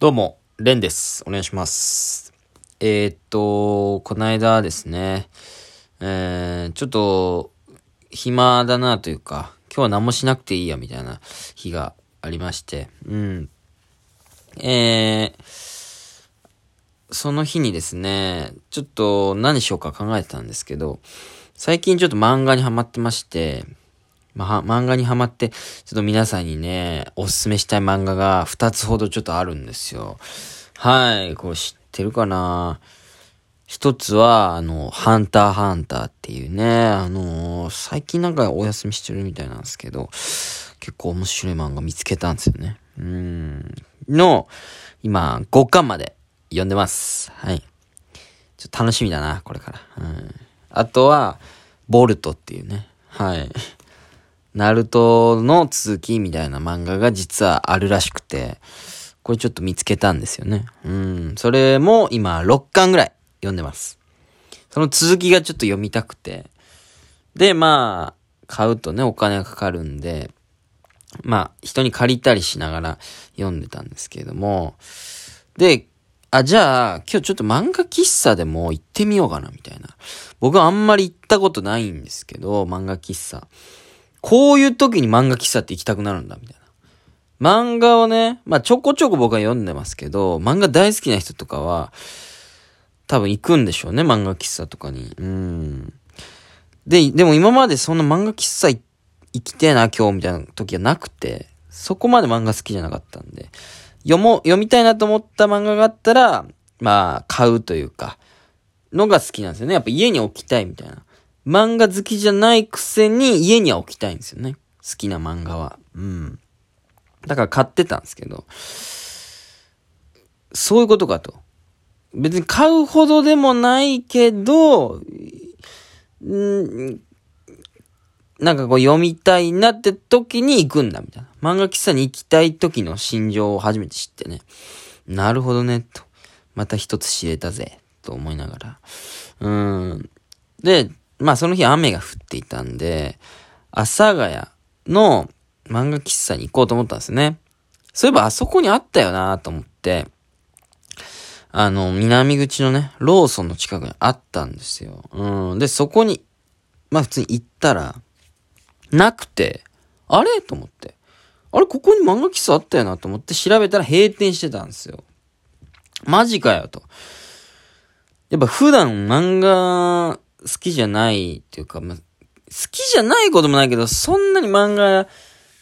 どうも、レンです。お願いします。えー、っと、この間ですね、えー、ちょっと、暇だなというか、今日は何もしなくていいや、みたいな日がありまして、うん。えー、その日にですね、ちょっと何しようか考えてたんですけど、最近ちょっと漫画にハマってまして、まあ、漫画にハマって、ちょっと皆さんにね、おすすめしたい漫画が2つほどちょっとあるんですよ。はい、これ知ってるかな？一つは、あの、ハンターハンターっていうね、あのー最近なんかお休みしてるみたいなんですけど、結構面白い漫画見つけたんですよね。うん。の、今、5巻まで読んでます。はい。ちょっと楽しみだな、これから。うん。あとは、ボルトっていうね。はい。ナルトの続きみたいな漫画が実はあるらしくて、これちょっと見つけたんですよね。うん。それも今6巻ぐらい読んでます。その続きがちょっと読みたくて。で、まあ、買うとね、お金がかかるんで、まあ、人に借りたりしながら読んでたんですけれども、で、あ、じゃあ、今日ちょっと漫画喫茶でも行ってみようかな、みたいな。僕はあんまり行ったことないんですけど、漫画喫茶。こういう時に漫画喫茶って行きたくなるんだ、みたいな。漫画をね、まあちょこちょこ僕は読んでますけど、漫画大好きな人とかは、多分行くんでしょうね、漫画喫茶とかに。うん。で、でも今までそんな漫画喫茶行きてえな、今日みたいな時はなくて、そこまで漫画好きじゃなかったんで、読も、読みたいなと思った漫画があったら、まあ、買うというか、のが好きなんですよね。やっぱ家に置きたいみたいな。漫画好きじゃないくせに家には置きたいんですよね。好きな漫画は。うん。だから買ってたんですけど、そういうことかと。別に買うほどでもないけど、んなんかこう読みたいなって時に行くんだみたいな。漫画喫茶に行きたい時の心情を初めて知ってね。なるほどね、と。また一つ知れたぜ、と思いながら。うん。で、まあその日雨が降っていたんで、阿佐ヶ谷の漫画喫茶に行こうと思ったんですね。そういえばあそこにあったよなと思って、あの、南口のね、ローソンの近くにあったんですよ。うん。で、そこに、まあ普通に行ったら、なくて、あれ？と思って。あれここに漫画喫茶あったよなと思って調べたら閉店してたんですよ。マジかよと。やっぱ普段漫画好きじゃないっていうか、ま、好きじゃないこともないけど、そんなに漫画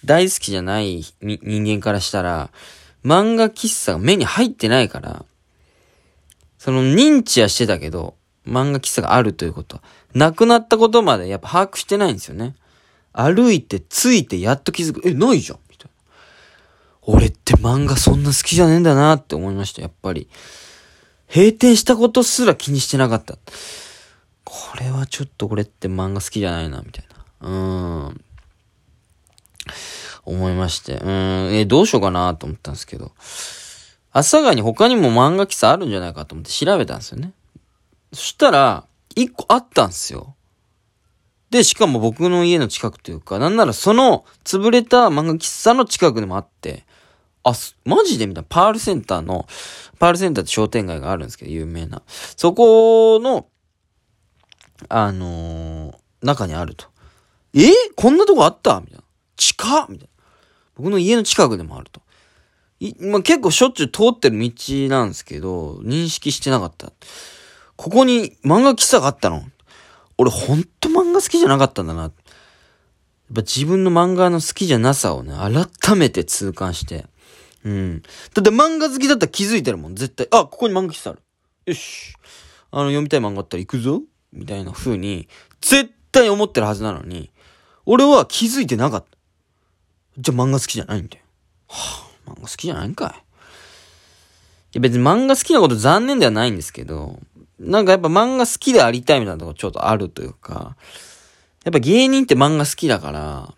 大好きじゃない人間からしたら、漫画喫茶が目に入ってないから、その認知はしてたけど、漫画喫茶があるということは、なくなったことまでやっぱ把握してないんですよね。歩いて、ついて、やっと気づく。え、ないじゃんみたいな。俺って漫画そんな好きじゃねえんだなって思いました、やっぱり。閉店したことすら気にしてなかった。これはちょっと俺って漫画好きじゃないな、みたいな。うーん。思いまして。うーん、え、どうしようかなと思ったんですけど。朝霞に他にも漫画喫茶あるんじゃないかと思って調べたんですよね。そしたら、一個あったんですよ。で、しかも僕の家の近くというか、なんならその潰れた漫画喫茶の近くでもあって、あ、マジでみたいな。パールセンターの、パールセンターって商店街があるんですけど、有名な。そこの、あのー中にあると。え？こんなとこあった？みたいな。近っみたいな。僕の家の近くでもあると。いまあ、結構しょっちゅう通ってる道なんですけど、認識してなかった。ここに漫画喫茶があったの俺ほんと漫画好きじゃなかったんだな。やっぱ自分の漫画の好きじゃなさをね、改めて痛感して。うん。だって漫画好きだったら気づいてるもん、絶対。あ、ここに漫画喫茶ある。よし。あの、読みたい漫画あったら行くぞみたいな風に、絶対思ってるはずなのに、俺は気づいてなかった。じゃあ漫画好きじゃないんだよ。はあ、漫画好きじゃないんかい。いや別に漫画好きなこと残念ではないんですけど、なんかやっぱ漫画好きでありたいみたいなとこちょっとあるというか、やっぱ芸人って漫画好きだから、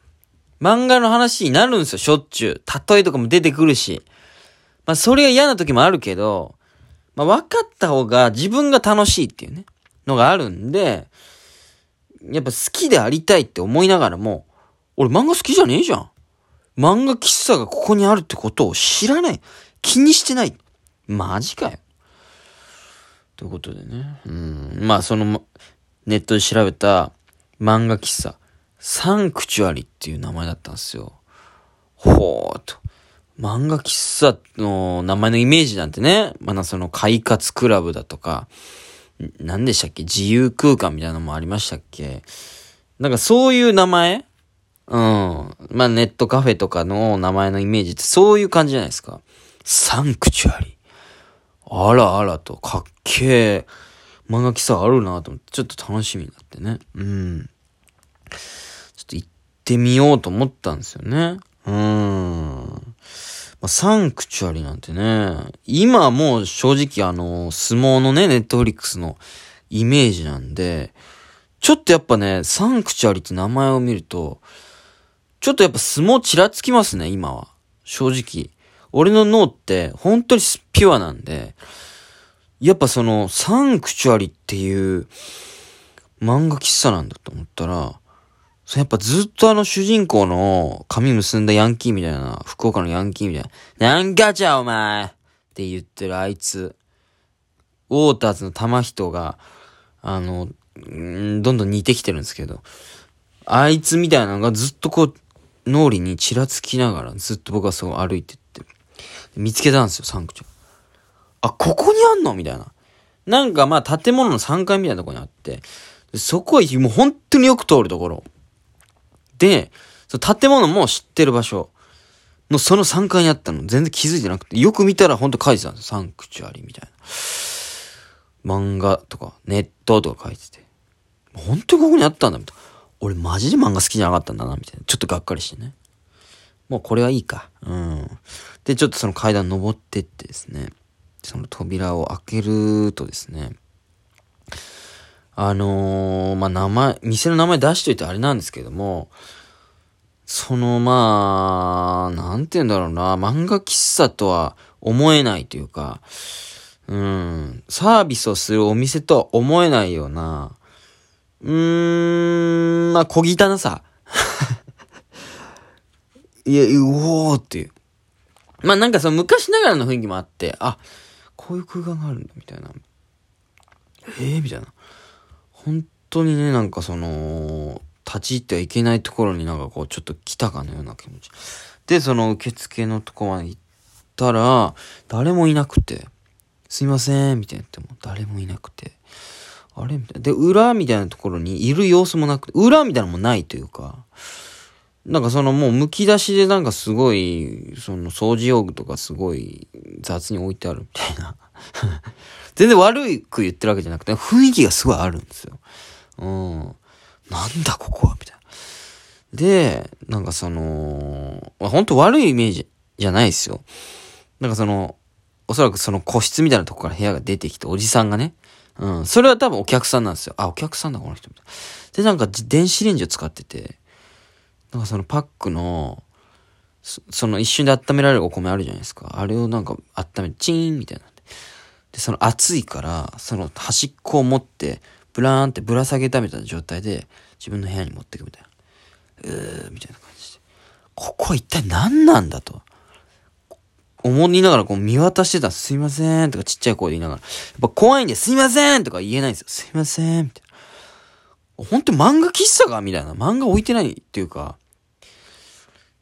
漫画の話になるんですよ、しょっちゅう。例えとかも出てくるし。まあそれが嫌な時もあるけど、まあ分かった方が自分が楽しいっていうね、のがあるんで、やっぱ好きでありたいって思いながらも、俺漫画好きじゃねえじゃん。漫画喫茶がここにあるってことを知らない。気にしてない。マジかよ。ということでね。うん。まあ、その、ネットで調べた漫画喫茶、サンクチュアリっていう名前だったんですよ。ほーと。漫画喫茶の名前のイメージなんてね、まだその快活クラブだとか、何でしたっけ？自由空間みたいなのもありましたっけ？なんかそういう名前？うん。まあネットカフェとかの名前のイメージってそういう感じじゃないですか。サンクチュアリ。あらあらと、かっけえ。漫画喫茶あるなと思って、ちょっと楽しみになってね。うん。ちょっと行ってみようと思ったんですよね。うん。まあ、サンクチュアリなんてね、今もう正直あの、相撲のね、ネットフリックスのイメージなんで、ちょっとやっぱね、サンクチュアリって名前を見ると、ちょっとやっぱ相撲ちらつきますね、今は。正直。俺の脳って本当にピュアなんで、やっぱそのサンクチュアリっていう漫画喫茶なんだと思ったら、そやっぱずっとあの主人公の髪結んだヤンキーみたいな、福岡のヤンキーみたいな、なんかじゃお前って言ってるあいつ、ウォーターズの玉人が、あの、んどんどん似てきてるんですけど、あいつみたいなのがずっとこう、脳裏にちらつきながら、ずっと僕はそう歩いてって、見つけたんですよ、サンクチュあ、ここにあんの？みたいな。なんかまあ建物の3階みたいなとこにあって、そこはもう本当によく通るところ。で、その建物も知ってる場所のその3階にあったの全然気づいてなくて、よく見たらほんと書いてたんですよ。サンクチュアリみたいな。漫画とか、ネットとか書いてて。本当にここにあったんだ、みたいな。俺マジで漫画好きじゃなかったんだな、みたいな。ちょっとがっかりしてね。もうこれはいいか。うん。で、ちょっとその階段登ってってですね。その扉を開けるとですね。あのー、まあ、名前、店の名前出しといてあれなんですけども、その、まあ、なんて言うんだろうな、漫画喫茶とは思えないというか、うん、サービスをするお店とは思えないような、うーん、まあ、小汚さ。いや、うおーっていう。まあ、なんかその昔ながらの雰囲気もあって、あ、こういう空間があるんだ、みたいな。ええー、みたいな。本当にね、なんかその、立ち入ってはいけないところになんかこう、ちょっと来たかのような気持ち。で、その受付のとこまで行ったら、誰もいなくて、すいません、みたいな言っても、誰もいなくて、あれ？みたいな。で、裏みたいなところにいる様子もなくて、裏みたいなのもないというか、なんかそのもう剥き出しでなんかすごい、その掃除用具とかすごい雑に置いてあるみたいな。全然悪く言ってるわけじゃなくて、雰囲気がすごいあるんですよ。うん。なんだここはみたいな。で、なんかその、まあ、本当悪いイメージじゃないですよ。なんかその、おそらくその個室みたいなとこから部屋が出てきて、おじさんがね。うん。それは多分お客さんなんですよ。あ、お客さんだ、この人。で、なんか電子レンジを使ってて、なんかそのパックの、その一瞬で温められるお米あるじゃないですか。あれをなんか温め、チーンみたいな。で、その熱いから、その端っこを持って、ブラーンってぶら下げたみたいな状態で、自分の部屋に持っていくみたいな。うー、みたいな感じで。ここは一体何なんだと。思いながらこう見渡してたすいませんとかちっちゃい声で言いながら。やっぱ怖いんですいませんとか言えないんですよ。すいませんみたいな。ほんと漫画喫茶かみたいな。漫画置いてないっていうか。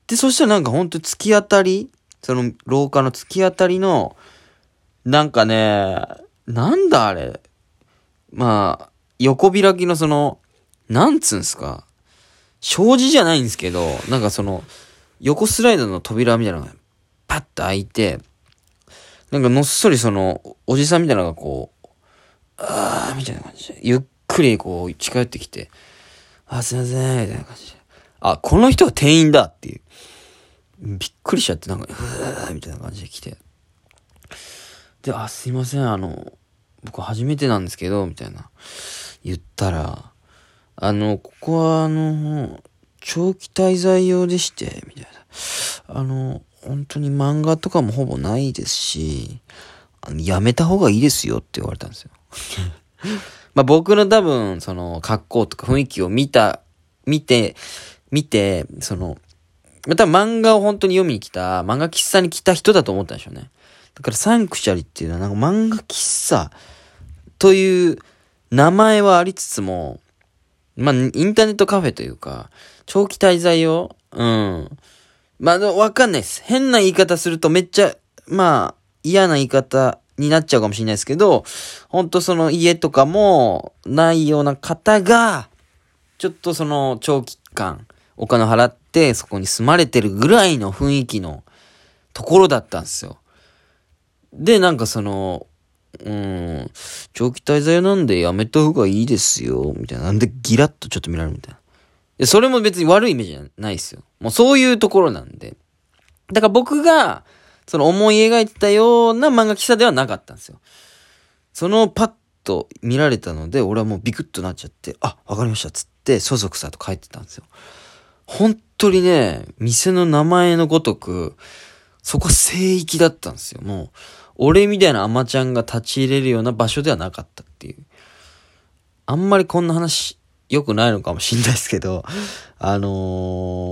で、そしたらなんかほんと突き当たりその廊下の突き当たりのなんかね、なんだあれ。まあ、横開きのその、なんつうんすか。障子じゃないんですけど、なんかその、横スライドの扉みたいなのがパッと開いて、なんかのっそりその、おじさんみたいなのがこう、あーみたいな感じで、ゆっくりこう近寄ってきて、あ、すいません、みたいな感じで。あ、この人が店員だっていう。びっくりしちゃって、なんか、うーみたいな感じで来て。で、あ、すいません、あの、僕初めてなんですけど、みたいな。言ったら、あの、ここはあの、長期滞在用でして、みたいな。あの、本当に漫画とかもほぼないですし、あのやめた方がいいですよって言われたんですよ。まあ僕の多分、その、格好とか雰囲気を見た、見て、見て、その、多分漫画を本当に読みに来た、漫画喫茶に来た人だと思ったんでしょうね。だからサンクチャリっていうのはなんか漫画喫茶という名前はありつつも、まあ、インターネットカフェというか、長期滞在用？うん。まあ、わかんないです。変な言い方するとめっちゃ、まあ、嫌な言い方になっちゃうかもしれないですけど、ほんとその家とかもないような方が、ちょっとその長期間お金払ってそこに住まれてるぐらいの雰囲気のところだったんですよ。で、なんかその、うん、長期滞在なんでやめた方がいいですよ、みたいな。なんでギラッとちょっと見られるみたいな。それも別に悪いイメージじゃないですよ。もうそういうところなんで。だから僕が、その思い描いてたような漫画喫茶ではなかったんですよ。そのパッと見られたので、俺はもうビクッとなっちゃって、あ、わかりましたっつって、そそくさと帰ってたんですよ。本当にね、店の名前のごとく、そこ聖域だったんですよ。もう、俺みたいなアマちゃんが立ち入れるような場所ではなかったっていう。あんまりこんな話良くないのかもしんないですけど、あの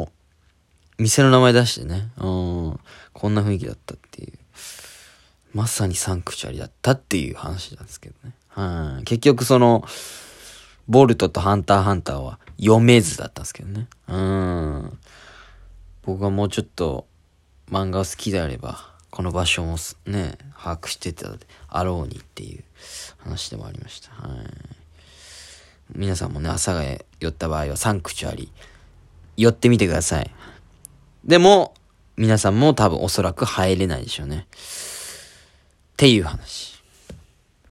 ー、店の名前出してね、うん、こんな雰囲気だったっていう。まさにサンクチュアリだったっていう話なんですけどね。うん、結局その、ボルトとハンターハンターは読めずだったんですけどね。うん。僕がもうちょっと漫画好きであれば、この場所もね、把握してたであろうにっていう話でもありました。はい。皆さんもね、朝が寄った場合はサンクチュアリ、寄ってみてください。でも、皆さんも多分おそらく入れないでしょうね。っていう話。